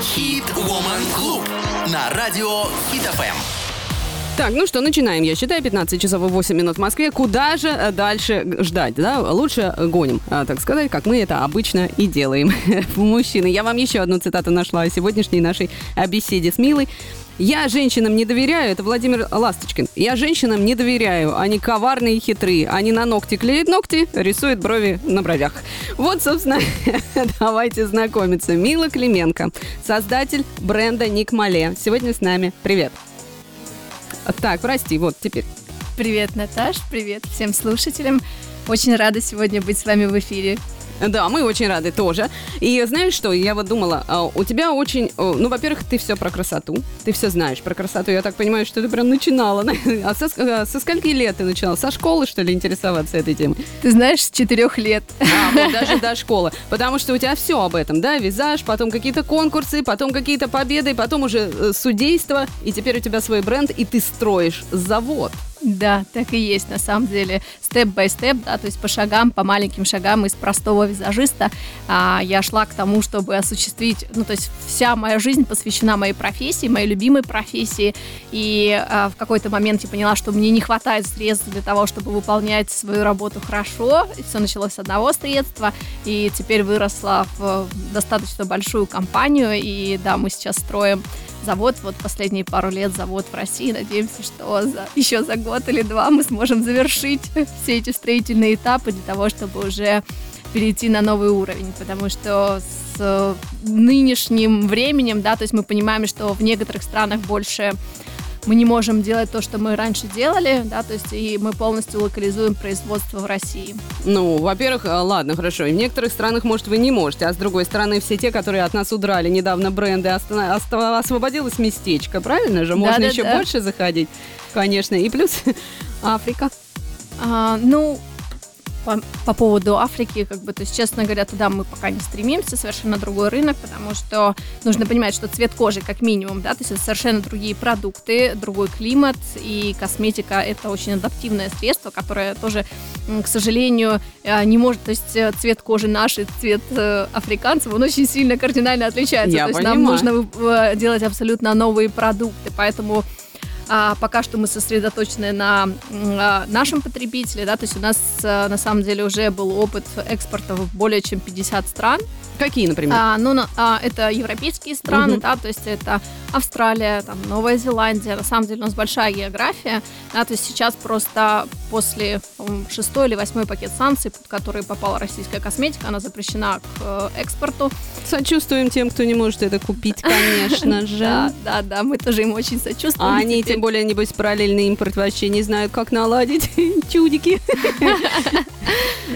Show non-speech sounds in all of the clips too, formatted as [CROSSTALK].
Хит Woman Club на радио Хит ФМ. Так, ну что, начинаем. Я считаю, 15 часов и 8 минут в Москве. Куда же э, дальше ждать, да? Лучше гоним, а, так сказать, как мы это обычно и делаем. [LAUGHS] Мужчины, я вам еще одну цитату нашла о сегодняшней нашей беседе с Милой. Я женщинам не доверяю, это Владимир Ласточкин. Я женщинам не доверяю, они коварные и хитрые. Они на ногти клеят ногти, рисуют брови на бровях. Вот, собственно, [LAUGHS] давайте знакомиться. Мила Клименко, создатель бренда Ник Мале. Сегодня с нами. Привет. Так, прости, вот теперь. Привет, Наташ, привет всем слушателям. Очень рада сегодня быть с вами в эфире. Да, мы очень рады тоже. И знаешь что, я вот думала, а, у тебя очень, ну, во-первых, ты все про красоту, ты все знаешь про красоту. Я так понимаю, что ты прям начинала. А со, а со скольки лет ты начинала? Со школы, что ли, интересоваться этой темой? Ты знаешь, с четырех лет. А, вот даже до школы. Потому что у тебя все об этом, да, визаж, потом какие-то конкурсы, потом какие-то победы, потом уже э, судейство, и теперь у тебя свой бренд, и ты строишь завод. Да, так и есть, на самом деле, степ-бай-степ, да, то есть по шагам, по маленьким шагам из простого визажиста а, я шла к тому, чтобы осуществить, ну, то есть вся моя жизнь посвящена моей профессии, моей любимой профессии, и а, в какой-то момент я поняла, что мне не хватает средств для того, чтобы выполнять свою работу хорошо, и все началось с одного средства, и теперь выросла в достаточно большую компанию, и да, мы сейчас строим завод, вот последние пару лет завод в России. Надеемся, что за, еще за год или два мы сможем завершить [LAUGHS] все эти строительные этапы для того, чтобы уже перейти на новый уровень, потому что с нынешним временем, да, то есть мы понимаем, что в некоторых странах больше мы не можем делать то, что мы раньше делали, да, то есть и мы полностью локализуем производство в России. Ну, во-первых, э, ладно, хорошо, и в некоторых странах, может, вы не можете, а с другой стороны, все те, которые от нас удрали недавно бренды, освободилось местечко, правильно же? Можно да, еще да. больше заходить, конечно, и плюс [LAUGHS] Африка. А, ну, по, по поводу Африки, как бы, то есть, честно говоря, туда мы пока не стремимся, совершенно другой рынок, потому что нужно понимать, что цвет кожи, как минимум, да, то есть это совершенно другие продукты, другой климат, и косметика это очень адаптивное средство, которое тоже, к сожалению, э, не может, то есть э, цвет кожи наш и цвет э, африканцев, он очень сильно кардинально отличается, Я то есть понимаю. нам нужно делать абсолютно новые продукты, поэтому а, пока что мы сосредоточены на а, нашем потребителе, да, то есть у нас а, на самом деле уже был опыт экспорта в более чем 50 стран. Какие, например? А, ну, а, это европейские страны, угу. да, то есть это Австралия, там, Новая Зеландия. На самом деле у нас большая география, да, то есть сейчас просто после шестой или восьмой пакет санкций, под который попала российская косметика, она запрещена к э, экспорту. Сочувствуем тем, кто не может это купить, [LAUGHS] конечно же. Да, да, да, мы тоже им очень сочувствуем. А они, тем более, небось, параллельный импорт вообще не знают, как наладить [LAUGHS] чудики.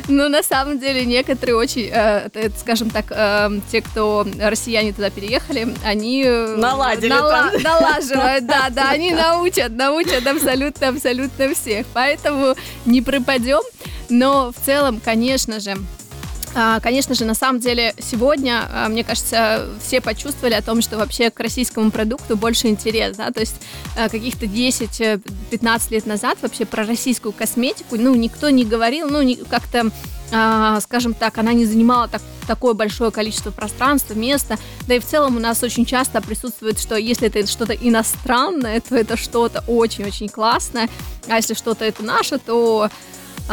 Ну, на самом деле, некоторые очень, э, скажем так, э, те, кто россияне туда переехали, они... Э, Наладили нала- [LAUGHS] Налаживают, да, да, они научат, научат абсолютно-абсолютно всех. Поэтому не пропадем. Но в целом, конечно же, Конечно же, на самом деле, сегодня, а, мне кажется, все почувствовали о том, что вообще к российскому продукту больше интерес, да, то есть а, каких-то 10-15 лет назад вообще про российскую косметику, ну, никто не говорил, ну, как-то скажем так, она не занимала так, такое большое количество пространства, места. Да и в целом у нас очень часто присутствует, что если это что-то иностранное, то это что-то очень-очень классное, а если что-то это наше, то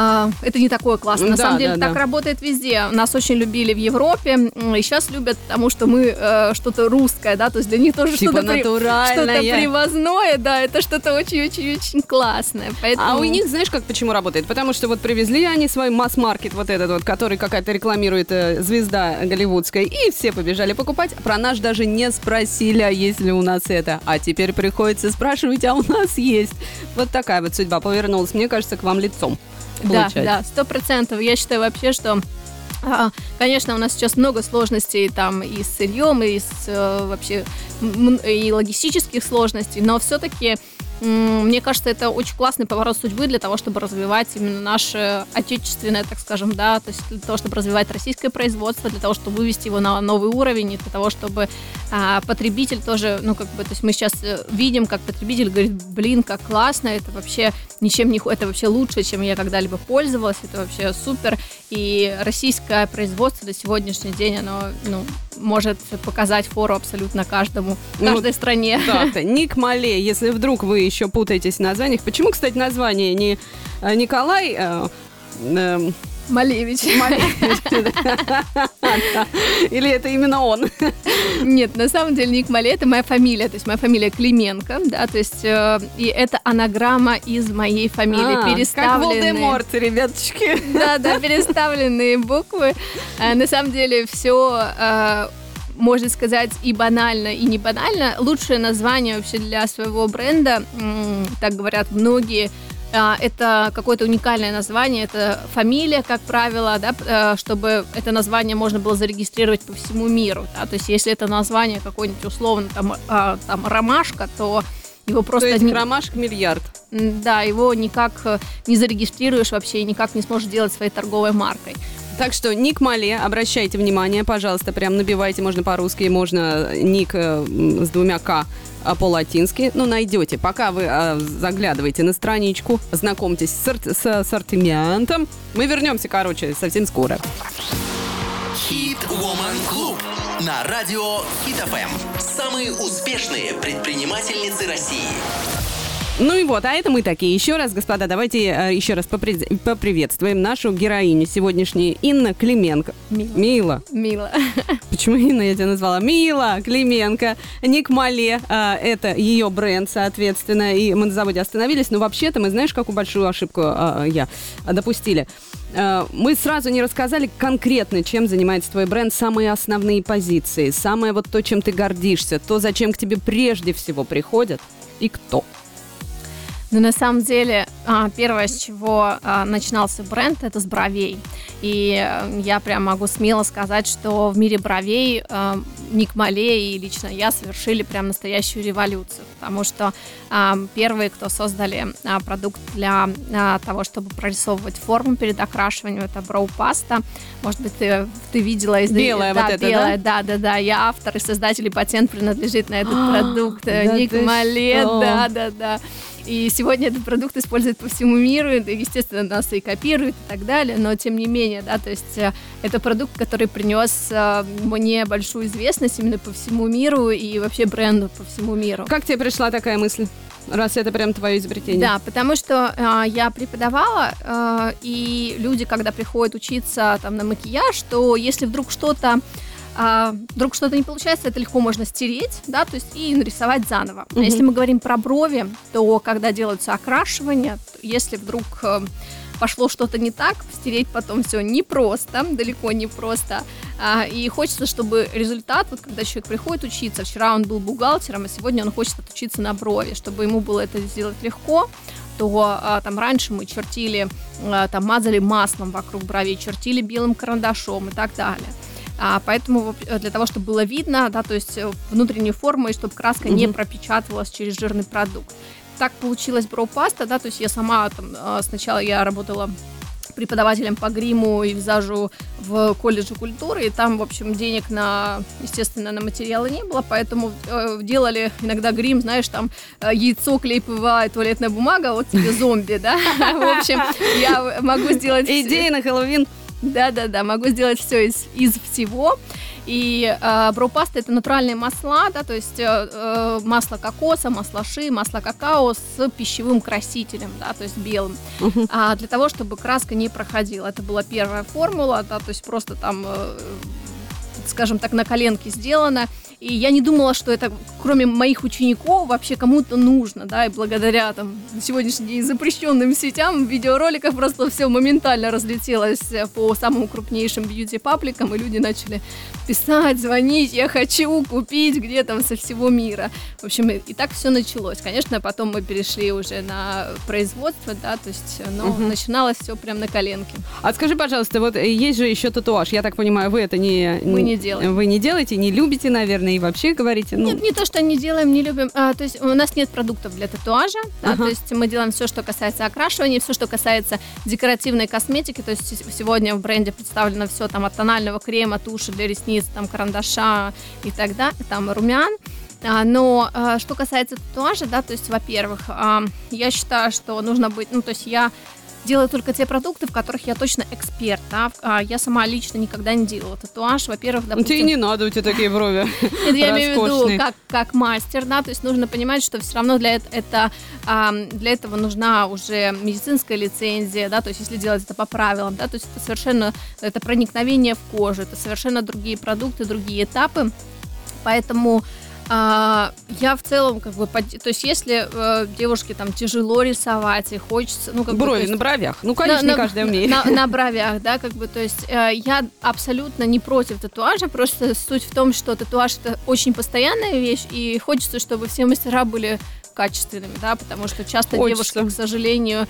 а, это не такое классно. На да, самом деле да, так да. работает везде. Нас очень любили в Европе, и сейчас любят, потому что мы э, что-то русское, да, то есть для них тоже типа что-то, при, что-то привозное, да, это что-то очень-очень-очень классное. Поэтому... А у них, знаешь, как почему работает? Потому что вот привезли они свой масс-маркет, вот этот вот, который какая-то рекламирует э, звезда голливудская, и все побежали покупать. Про наш даже не спросили, а есть ли у нас это. А теперь приходится спрашивать, а у нас есть. Вот такая вот судьба повернулась, мне кажется, к вам лицом получать. Да, да, сто процентов. Я считаю вообще, что а, Конечно, у нас сейчас много сложностей там и с сырьем, и с э, вообще и логистических сложностей, но все-таки мне кажется, это очень классный поворот судьбы для того, чтобы развивать именно наше отечественное, так скажем, да, то есть для того, чтобы развивать российское производство, для того, чтобы вывести его на новый уровень, и для того, чтобы а, потребитель тоже, ну, как бы, то есть мы сейчас э, видим, как потребитель говорит, блин, как классно, это вообще ничем не, это вообще лучше, чем я когда-либо пользовалась, это вообще супер, и российское производство до сегодняшний день, оно, ну, может показать фору абсолютно каждому, ну, каждой стране. Так-то, [LAUGHS] Ник Мале, если вдруг вы еще путаетесь в названиях. Почему, кстати, название не э, Николай... Э, э, Малевич. [LAUGHS] Или это именно он? Нет, на самом деле Ник Мале это моя фамилия, то есть моя фамилия Клименко, да, то есть э, и это анаграмма из моей фамилии, а, переставленные. Как Волдеморт, ребяточки. Да, да, переставленные буквы. Э, на самом деле все э, можно сказать, и банально, и не банально. Лучшее название вообще для своего бренда, так говорят многие, а, это какое-то уникальное название, это фамилия, как правило, да, э, чтобы это название можно было зарегистрировать по всему миру. Да, то есть если это название какое-нибудь условно там, а, там ромашка, то его просто... То есть ромашка миллиард. Да, его никак э, не зарегистрируешь вообще и никак не сможешь делать своей торговой маркой. Так что ник Мале, обращайте внимание, пожалуйста, прям набивайте, можно по-русски, можно ник э, с двумя К а по-латински, ну, найдете. Пока вы э, заглядываете на страничку, знакомьтесь с, с ассортиментом. Мы вернемся, короче, совсем скоро. Хит Woman Club на радио Хит ФМ. Самые успешные предпринимательницы России. Ну и вот, а это мы такие. Еще раз, господа, давайте э, еще раз попри- поприветствуем нашу героиню сегодняшней Инна Клименко. Мила. Мила. Мила. [LAUGHS] Почему Инна я тебя назвала? Мила Клименко. Ник Мале, э, это ее бренд, соответственно, и мы на заводе остановились. Но вообще-то мы, знаешь, какую большую ошибку э, я допустили? Мы сразу не рассказали конкретно, чем занимается твой бренд, самые основные позиции, самое вот то, чем ты гордишься, то, зачем к тебе прежде всего приходят и кто. Ну, на самом деле, а, первое, с чего а, начинался бренд, это с бровей. И э, я прям могу смело сказать, что в мире бровей э, Ник Мале и лично я совершили прям настоящую революцию, потому что первые, кто создали продукт для того, чтобы прорисовывать форму перед окрашиванием, это броу-паста. Может быть, ты, ты видела из Белая да, вот эта, белая, да? Да, да, да. Я автор и создатель, и патент принадлежит на этот продукт. Ник Мале, да, да, да. И сегодня этот продукт используют по всему миру, естественно, нас и копируют и так далее, но тем не менее, да, то есть э, это продукт, который принес э, мне большую известность именно по всему миру и вообще бренду по всему миру. Как тебе пришла такая мысль? раз это прям твое изобретение. Да, потому что э, я преподавала, э, и люди, когда приходят учиться там на макияж, то если вдруг что-то а, вдруг что-то не получается, это легко можно стереть, да, то есть и нарисовать заново. А если мы говорим про брови, то когда делаются окрашивания, если вдруг э, пошло что-то не так, стереть потом все непросто, далеко не просто. А, и хочется, чтобы результат, вот когда человек приходит учиться, вчера он был бухгалтером, а сегодня он хочет отучиться на брови, чтобы ему было это сделать легко, то а, там раньше мы чертили, а, там мазали маслом вокруг бровей, чертили белым карандашом и так далее. А, поэтому для того, чтобы было видно, да, то есть э, внутреннюю форму, и чтобы краска mm-hmm. не пропечатывалась через жирный продукт. Так получилась броу-паста, да, то есть я сама там, а, сначала я работала преподавателем по гриму и визажу в колледже культуры, и там, в общем, денег на, естественно, на материалы не было, поэтому э, делали иногда грим, знаешь, там э, яйцо, клей ПВА и туалетная бумага, вот тебе зомби, да, [LAUGHS] в общем, я могу сделать... Идея на Хэллоуин да-да-да, могу сделать все из, из всего. И э, brow паста это натуральные масла, да, то есть э, э, масло кокоса, масло ши, масло какао с пищевым красителем, да, то есть белым, а, для того, чтобы краска не проходила. Это была первая формула, да, то есть просто там, э, скажем так, на коленке сделано. И я не думала, что это, кроме моих учеников, вообще кому-то нужно, да, и благодаря там сегодняшний день запрещенным сетям видеороликов просто все моментально разлетелось по самым крупнейшим бьюти-пабликам, и люди начали писать, звонить, я хочу купить где там со всего мира. В общем, и, и так все началось. Конечно, потом мы перешли уже на производство, да, то есть, но угу. начиналось все прям на коленке. А скажи, пожалуйста, вот есть же еще татуаж, я так понимаю, вы это не... Мы не делаем. Вы не делаете, не любите, наверное, и вообще говорите, ну... Нет, не то, что не делаем, не любим. А, то есть у нас нет продуктов для татуажа. Да, Ага. То есть мы делаем все, что касается окрашивания, все, что касается декоративной косметики. То есть сегодня в бренде представлено все там от тонального крема, туши для ресниц, там карандаша и так далее, там румян. А, Но а, что касается татуажа, да, то есть, во-первых, а, я считаю, что нужно быть, ну, то есть я делаю только те продукты, в которых я точно эксперт. А, Я сама лично никогда не делала татуаж. Во-первых, Ну, Тебе допустим, не надо, у тебя такие брови. [LAUGHS] я имею в виду как, как мастер, да, то есть нужно понимать, что все равно это, для этого нужна уже медицинская лицензия, да, то есть если делать это по правилам, да, то есть это совершенно, это проникновение в кожу, это совершенно другие продукты, другие этапы, поэтому а, я в целом как бы, под- то есть если э, девушке там тяжело рисовать и хочется, ну как бы, Брови есть- на бровях. Ну, конечно, на, не каждый умеет. На, на [LAUGHS] бровях, да, как бы, то есть э, я абсолютно не против татуажа, просто суть в том, что татуаж это очень постоянная вещь, и хочется, чтобы все мастера были качественными, да, потому что часто Хочется. девушки, к сожалению,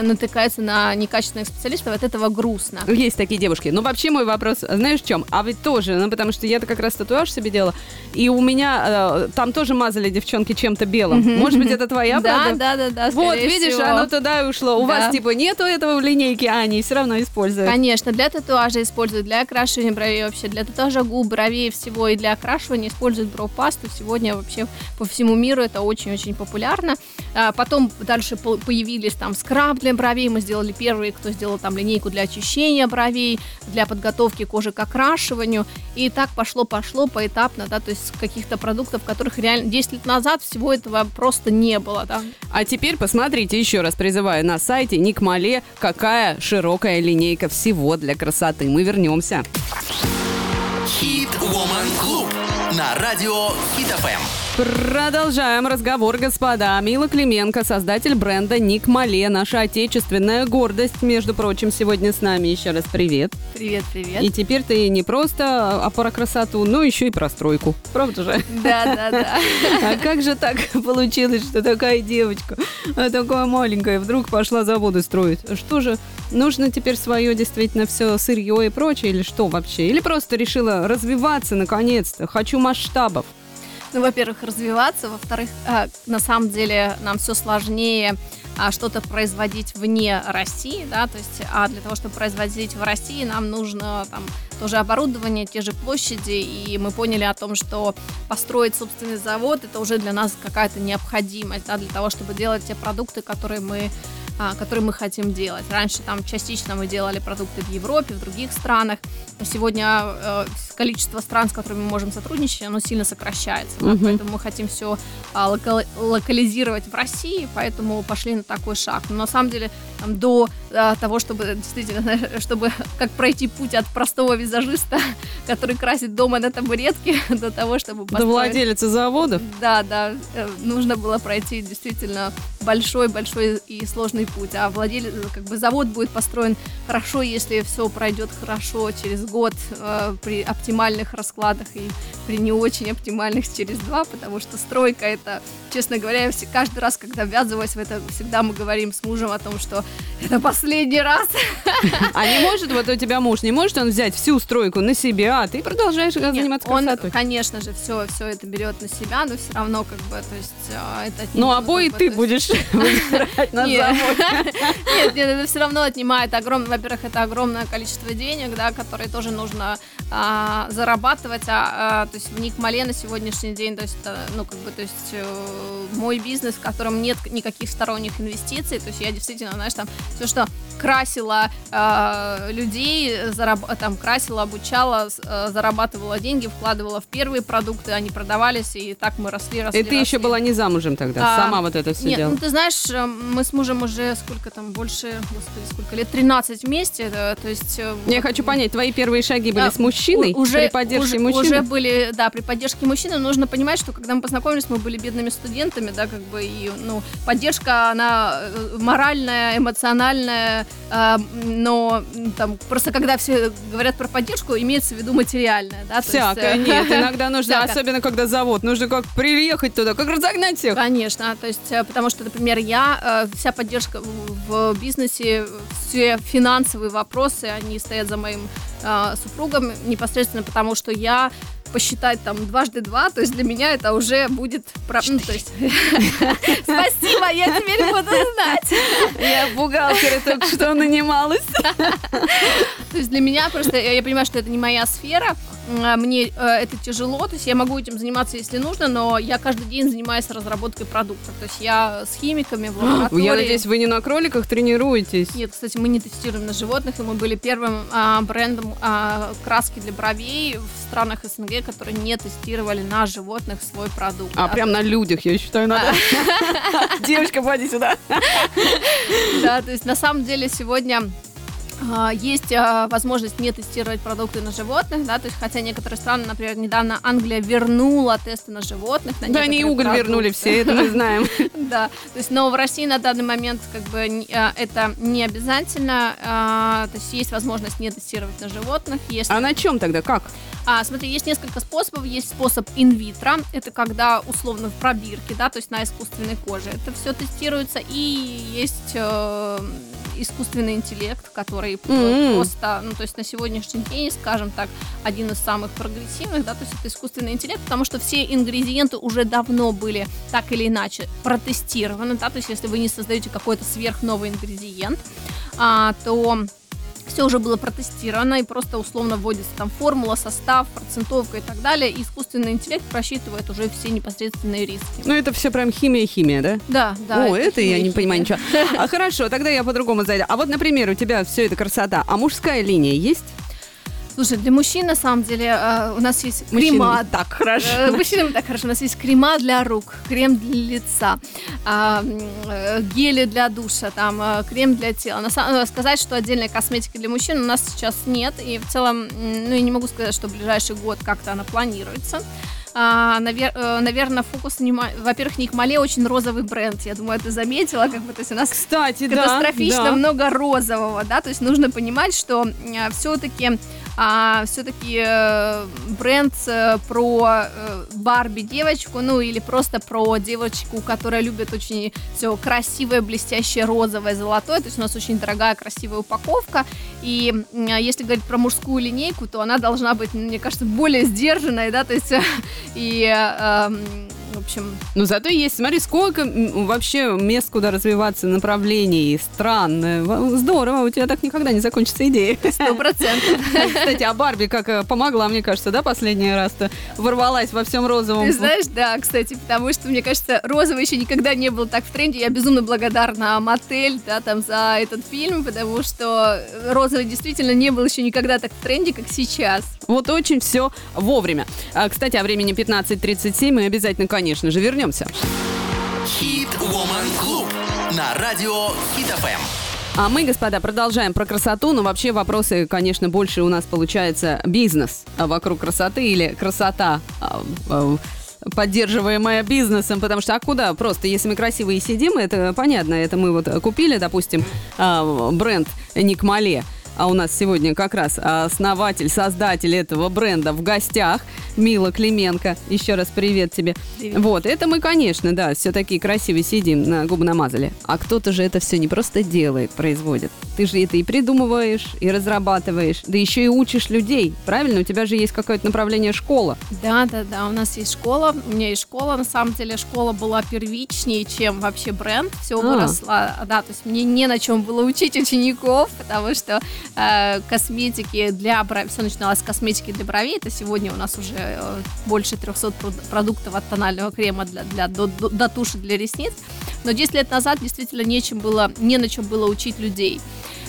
натыкаются на некачественных специалистов, от этого грустно. Есть такие девушки. Но вообще мой вопрос, знаешь, в чем? А вы тоже, ну, потому что я-то как раз татуаж себе делала, и у меня э, там тоже мазали девчонки чем-то белым. Может быть, это твоя да, правда? да, да, да. Вот, видишь, всего. оно туда и ушло. У Да. вас, типа, нету этого в линейке, а они все равно используют. Конечно, для татуажа используют, для окрашивания бровей вообще, для татуажа губ, бровей всего и для окрашивания используют бровпасту. Сегодня вообще по всему миру это очень-очень популярно. А, потом дальше по- появились там скраб для бровей, мы сделали первые, кто сделал там линейку для очищения бровей, для подготовки кожи к окрашиванию. И так пошло-пошло поэтапно, да, то есть каких-то продуктов, которых реально 10 лет назад всего этого просто не было, да. А теперь посмотрите еще раз, призываю на сайте Ник Мале, какая широкая линейка всего для красоты. Мы вернемся. Хит Woman Club на радио Хит ФМ. Продолжаем разговор, господа. Мила Клименко, создатель бренда Ник Мале, наша отечественная гордость, между прочим, сегодня с нами. Еще раз привет. Привет, привет. И теперь ты не просто а про красоту, но еще и про стройку. Правда же? Да, да, да. [LAUGHS] А как же так получилось, что такая девочка, а такая маленькая, вдруг пошла заводы строить? Что же, нужно теперь свое действительно все сырье и прочее, или что вообще? Или просто решила развиваться наконец-то? Хочу масштабов. Ну, во-первых, развиваться, во-вторых, а, на самом деле нам все сложнее а, что-то производить вне России, да, то есть, а для того, чтобы производить в России, нам нужно там тоже оборудование, те же площади, и мы поняли о том, что построить собственный завод это уже для нас какая-то необходимость, да, для того, чтобы делать те продукты, которые мы которые мы хотим делать. Раньше там частично мы делали продукты в Европе, в других странах. Но сегодня э, количество стран, с которыми мы можем сотрудничать, оно сильно сокращается. да, поэтому мы хотим все локализировать в России, поэтому пошли на такой шаг. Но на самом деле до а, того, чтобы действительно, [LAUGHS] чтобы как пройти путь от простого визажиста, [LAUGHS] который красит дома на табуретке, [LAUGHS] до того, чтобы До построить владелицы заводов. да, да, э, нужно было пройти действительно большой-большой и сложный путь. А владелец, как бы завод будет построен хорошо, если все пройдет хорошо через год э, при оптимальных раскладах и при не очень оптимальных через два, потому что стройка это, честно говоря, я все- каждый раз, когда ввязываюсь в это, всегда мы говорим с мужем о том, что это последний раз. [LAUGHS] А не может, вот у тебя муж, не может он взять всю стройку на себя, а ты продолжаешь Нет, заниматься он, красотой? конечно же, все, все это берет на себя, но все равно, как бы, то есть, э, это... Ну, обои как бы, ты есть- будешь [LAUGHS] [LAUGHS] выбирать на Нет. Нет, нет, это все равно отнимает огромное, во-первых, это огромное количество денег, да, которые тоже нужно а, зарабатывать, а, а, то есть в Ник Мале на сегодняшний день, то есть, ну, как бы, то есть э, мой бизнес, в котором нет никаких сторонних инвестиций, то есть я действительно, знаешь, там, все, что красила а, людей, зараб- там, красила, обучала, э, зарабатывала деньги, вкладывала в первые продукты, они продавались, и так мы росли, росли, И ты еще росли. была не замужем тогда, А, сама вот это все Нет, делала. ну ты знаешь, э, мы с мужем уже сколько там, больше, господи, сколько лет, 13 вместе, да, то есть... э, Я вот, хочу понять, твои первые шаги были а, с мужчиной? уже, при поддержке уже, мужчины? уже были да, при поддержке мужчины нужно понимать, что когда мы познакомились, мы были бедными студентами, да, как бы, и, ну, поддержка, она э, моральная, эмоциональная, э, но там просто когда все говорят про поддержку, имеется в виду материальная, да. Всякое, есть, нет, иногда [LAUGHS] нужно, Всякое. особенно когда завод, нужно как приехать туда, как разогнать всех. Конечно, то есть, потому что, например, я, вся поддержка в бизнесе, все финансовые вопросы, они стоят за моим э, супругом непосредственно потому, что я посчитать там дважды два, то есть для меня это уже будет... Ну, то есть... [LAUGHS] Спасибо, я теперь буду знать. Я бухгалтера только что нанималась. [LAUGHS] То есть для меня просто, я понимаю, что это не моя сфера, мне э, это тяжело, то есть я могу этим заниматься, если нужно, но я каждый день занимаюсь разработкой продуктов, то есть я с химиками в [GASPS] лаборатории. Я надеюсь, вы не на кроликах тренируетесь? Нет, кстати, мы не тестируем на животных, и мы были первым а, брендом а, краски для бровей в странах СНГ, которые не тестировали на животных свой продукт. А, прям на людях, я считаю, надо. [LAUGHS] Девочка, поди сюда. Да, то есть на самом деле сегодня а, есть а, возможность не тестировать продукты на животных, да, то есть хотя некоторые страны, например, недавно Англия вернула тесты на животных. На да, они и уголь продукты. вернули все, это мы знаем. [LAUGHS] Да, то есть, но в России на данный момент как бы а, это не обязательно, то есть есть возможность не тестировать на животных. А на чем тогда, как? А, смотри, есть несколько способов. Есть способ инвитро, это когда условно в пробирке, да, то есть на искусственной коже. Это все тестируется. И есть э, искусственный интеллект, который mm-hmm. просто, ну, то есть на сегодняшний день, скажем так, один из самых прогрессивных, да, то есть это искусственный интеллект, потому что все ингредиенты уже давно были так или иначе протестированы, да, то есть если вы не создаете какой-то сверхновый ингредиент, а, то все уже было протестировано, и просто условно вводится там формула, состав, процентовка и так далее, и искусственный интеллект просчитывает уже все непосредственные риски. Ну, это все прям химия-химия, да? Да, да. О, это, это я не понимаю ничего. А хорошо, тогда я по-другому зайду. А вот, например, у тебя все это красота, а мужская линия есть? Слушай, для мужчин на самом деле э, у нас есть крема. Мужчинам так хорошо. Э, мужчинам так хорошо. У нас есть крема для рук, крем для лица, а, э, гели для душа, там э, крем для тела. На самом, э, сказать, что отдельной косметики для мужчин у нас сейчас нет. И в целом, ну, я не могу сказать, что в ближайший год как-то она планируется. А, навер, э, наверное, фокус, во-первых, не Мале очень розовый бренд. Я думаю, ты заметила, как бы, то есть у нас Кстати, катастрофично да, да. много розового, да, то есть нужно понимать, что э, все-таки а, все-таки э, бренд э, про э, Барби девочку, ну или просто про девочку, которая любит очень все красивое, блестящее, розовое, золотое, то есть у нас очень дорогая, красивая упаковка, и если говорить про мужскую линейку, то она должна быть, мне кажется, более сдержанной, да, то есть [LAUGHS] и эм, в общем... Ну, зато есть, смотри, сколько вообще мест, куда развиваться, направлений, стран. Э, здорово, у тебя так никогда не закончится идея. Сто процентов. [LAUGHS] Кстати, а Барби как э, помогла, мне кажется, да, последний раз-то ворвалась во всем розовом. Ты знаешь, да, кстати, потому что, мне кажется, розовый еще никогда не был так в тренде. Я безумно благодарна Мотель, да, там, за этот фильм, потому что розовый действительно не был еще никогда так в тренде, как сейчас. Вот очень все вовремя. А, кстати, о времени 15.37 мы обязательно, конечно же, вернемся. Хит Woman Club на радио Хит ФМ. А мы, господа, продолжаем про красоту, но вообще вопросы, конечно, больше у нас получается бизнес вокруг красоты или красота а, а, поддерживаемая бизнесом, потому что а куда? Просто если мы красивые сидим, это понятно, это мы вот купили, допустим, бренд Ник Мале, а у нас сегодня как раз основатель, создатель этого бренда в гостях. Мила Клименко. Еще раз привет тебе. Привет. Вот, это мы, конечно, да, все такие красивые сидим, на губы намазали. А кто-то же это все не просто делает, производит. Ты же это и придумываешь, и разрабатываешь, да еще и учишь людей. Правильно? У тебя же есть какое-то направление школа. Да, да, да, у нас есть школа. У меня есть школа. На самом деле школа была первичнее, чем вообще бренд. Все а. выросло. Да, то есть мне не на чем было учить учеников, потому что э, косметики для бровей, все начиналось с косметики для бровей. Это сегодня у нас уже Э, больше 300 продуктов от тонального крема для, для, до, до туши для ресниц. Но 10 лет назад действительно нечем было, не на чем было учить людей.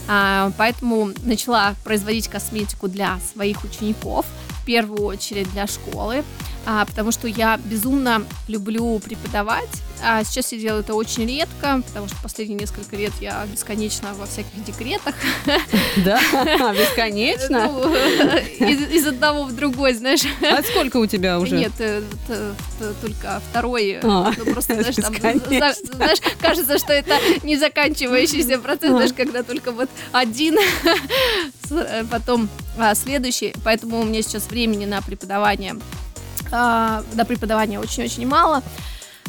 А, поэтому начала производить косметику для своих учеников, в первую очередь для школы. А, потому что я безумно люблю преподавать. А сейчас я делаю это очень редко, потому что последние несколько лет я бесконечно во всяких декретах. [LAUGHS] Да, [LAUGHS] бесконечно. Ну, из, из одного в другой, знаешь. А сколько у тебя уже? Нет, э, т- только второй. А, ну, просто, знаешь, кажется, что это не заканчивающийся процесс, знаешь, когда только вот один, э, потом а, следующий. Поэтому у меня сейчас времени на преподавание, а, на преподавание очень-очень мало.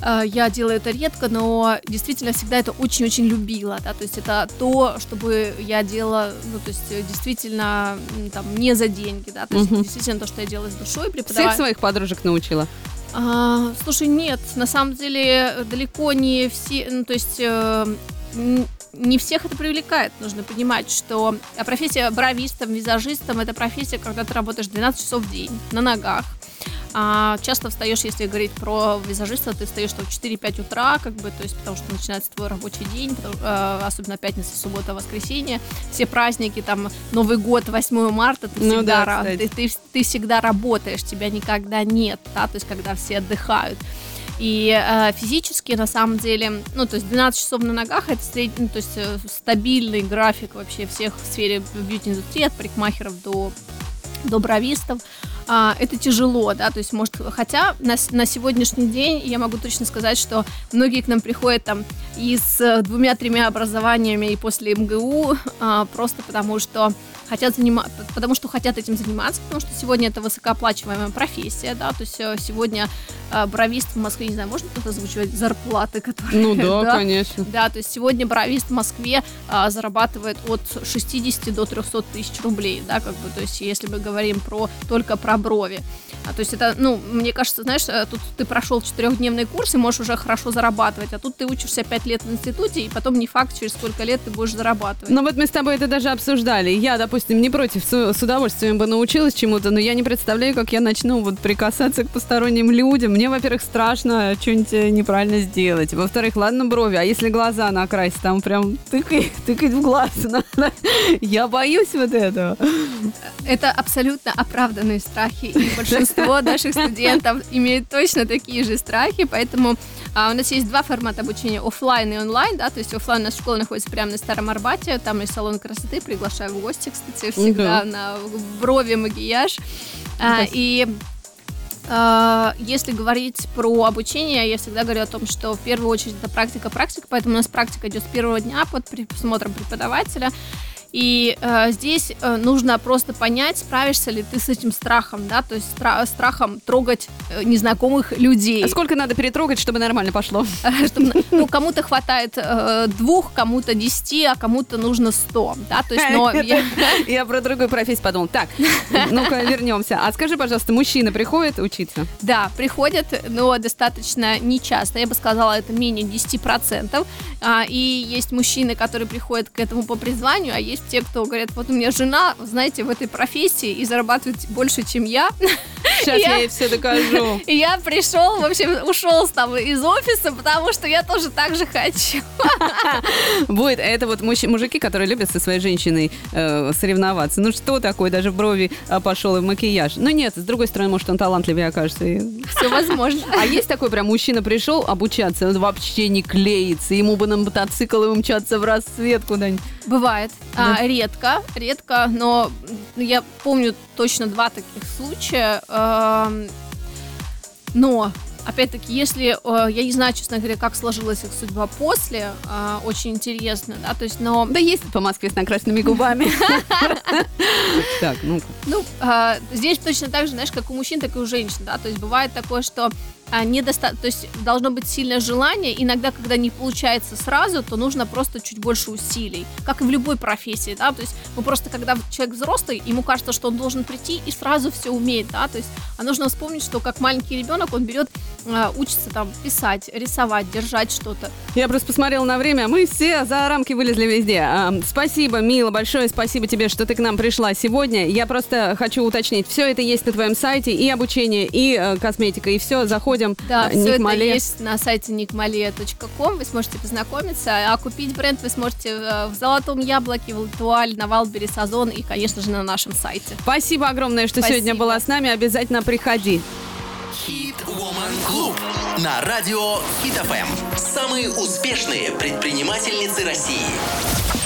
А, Я делаю это редко, но действительно всегда это очень-очень любила, да, то есть это то, чтобы я делала, ну, то есть действительно там не за деньги, да, то есть Мгм. действительно то, что я делаю с душой, Всех преподавать. своих подружек научила? А, слушай, нет, на самом деле далеко не все, ну, то есть э, не всех это привлекает. Нужно понимать, что а, профессия бровистом, визажистом это профессия, когда ты работаешь 12 часов в день на ногах. А, часто встаешь, если говорить про визажиста, ты встаешь там в 4-5 утра, как бы, то есть потому что начинается твой рабочий день, потому- э, особенно пятница, суббота, воскресенье, все праздники, там Новый год, 8 марта, ты Ну всегда да, ты, ты, ты всегда работаешь, тебя никогда нет, да, то есть когда все отдыхают. И э, физически, на самом деле, ну, то есть 12 часов на ногах, это средний, ну, то есть э, стабильный график вообще всех в сфере бьюти-индустрии, от парикмахеров до, до бровистов. А, это тяжело, да, то есть, может, хотя на, на сегодняшний день я могу точно сказать, что многие к нам приходят там и с двумя-тремя образованиями и после МГУ, а, просто потому что хотят заниматься, потому что хотят этим заниматься, потому что сегодня это высокооплачиваемая профессия, да, то есть э, сегодня э, бровист в Москве, не знаю, можно кто-то озвучивать зарплаты, которые... Ну да, конечно. Да, то есть сегодня бровист в Москве а, зарабатывает от 60 до 300 тысяч рублей, да, как бы, то есть если мы говорим про только про брови. А, то есть это, ну, мне кажется, знаешь, э, тут ты прошел четырехдневный курс и можешь уже хорошо зарабатывать, а тут ты учишься 5 лет в институте, и потом не факт, через сколько лет ты будешь зарабатывать. Ну вот мы с тобой это даже обсуждали. Я, допустим, не против, с, удовольствием бы научилась чему-то, но я не представляю, как я начну вот прикасаться к посторонним людям. Мне, во-первых, страшно что-нибудь э, неправильно сделать. Во-вторых, ладно, брови, а если глаза накрасить, там прям тыкай, [LAUGHS] тыкать в глаз [LAUGHS] надо. Я боюсь вот этого. Это абсолютно оправданные страхи, и [LAUGHS] большинство наших студентов имеют точно такие же страхи, поэтому а, у нас есть два формата обучения, оффлайн и онлайн, да, то есть оффлайн у нас школа находится прямо на Старом Арбате, там есть салон красоты, приглашаю в гости, кстати, всегда Да. на брови, макияж, А, и а, если говорить про обучение, я всегда говорю о том, что в первую очередь это практика, практика, поэтому у нас практика идет с первого дня под присмотром преподавателя. И э, здесь э, нужно просто понять, справишься ли ты с этим страхом, да, то есть стра- страхом трогать э, незнакомых людей. А сколько надо перетрогать, чтобы нормально пошло? [LAUGHS] Ну, кому-то хватает э, двух, кому-то десяти, а кому-то нужно сто, да, то есть, но я- [LAUGHS] Я про другую профессию подумал. Так, ну-ка вернемся. А скажи, пожалуйста, мужчина приходит учиться? Да, приходят, но достаточно нечасто. Я бы сказала, это менее 10%. А, и есть мужчины, которые приходят к этому по призванию, а есть те, кто говорят, вот у меня жена, знаете, в этой профессии и зарабатывает больше, чем я. Сейчас Я- я ей все докажу. [LAUGHS] И я пришел, в общем, ушел там из офиса, потому что я тоже так же хочу. [LAUGHS] Будет, это вот мужики, которые любят со своей женщиной э, соревноваться. Ну что такое, даже в брови а, пошел и в макияж. Ну нет, с другой стороны, может, он талантливее окажется. Все возможно. [LAUGHS] А есть такой прям мужчина пришел обучаться, он вообще не клеится, ему бы на мотоцикл и умчаться в рассвет куда-нибудь. Бывает. Да. А, редко, редко, но я помню точно два таких случая. Эм, Но, опять-таки, если, э, я не знаю, честно говоря, как сложилась их судьба после, э, очень интересно, да, то есть, но, Да есть по Москве с накрашенными губами. [LAUGHS] Так, ну ну, э, здесь точно так же, знаешь, как у мужчин, так и у женщин, да, то есть бывает такое, что а, то есть должно быть сильное желание, иногда, когда не получается сразу, то нужно просто чуть больше усилий, как и в любой профессии, да, то есть, ну, просто когда человек взрослый, ему кажется, что он должен прийти и сразу все уметь, да, то есть, а нужно вспомнить, что как маленький ребенок, он берет, учится там писать, рисовать, держать что-то, Я просто посмотрела на время, мы все за рамки вылезли везде. А, спасибо, Мила, большое спасибо тебе, что ты к нам пришла сегодня. Я просто хочу уточнить, все это есть на твоем сайте, и обучение, и э, косметика, и все, заходим. Да, Э, все Ник это Мале. есть на сайте nickmalia.com, вы сможете познакомиться, а купить бренд вы сможете э, в Золотом Яблоке, в Л'Этуаль, на Wildberries, Ozon и, конечно же, на нашем сайте. Спасибо огромное, что Спасибо. сегодня была с нами. Обязательно приходи. Хит Woman Club на радио Хит FM. Самые успешные предпринимательницы России.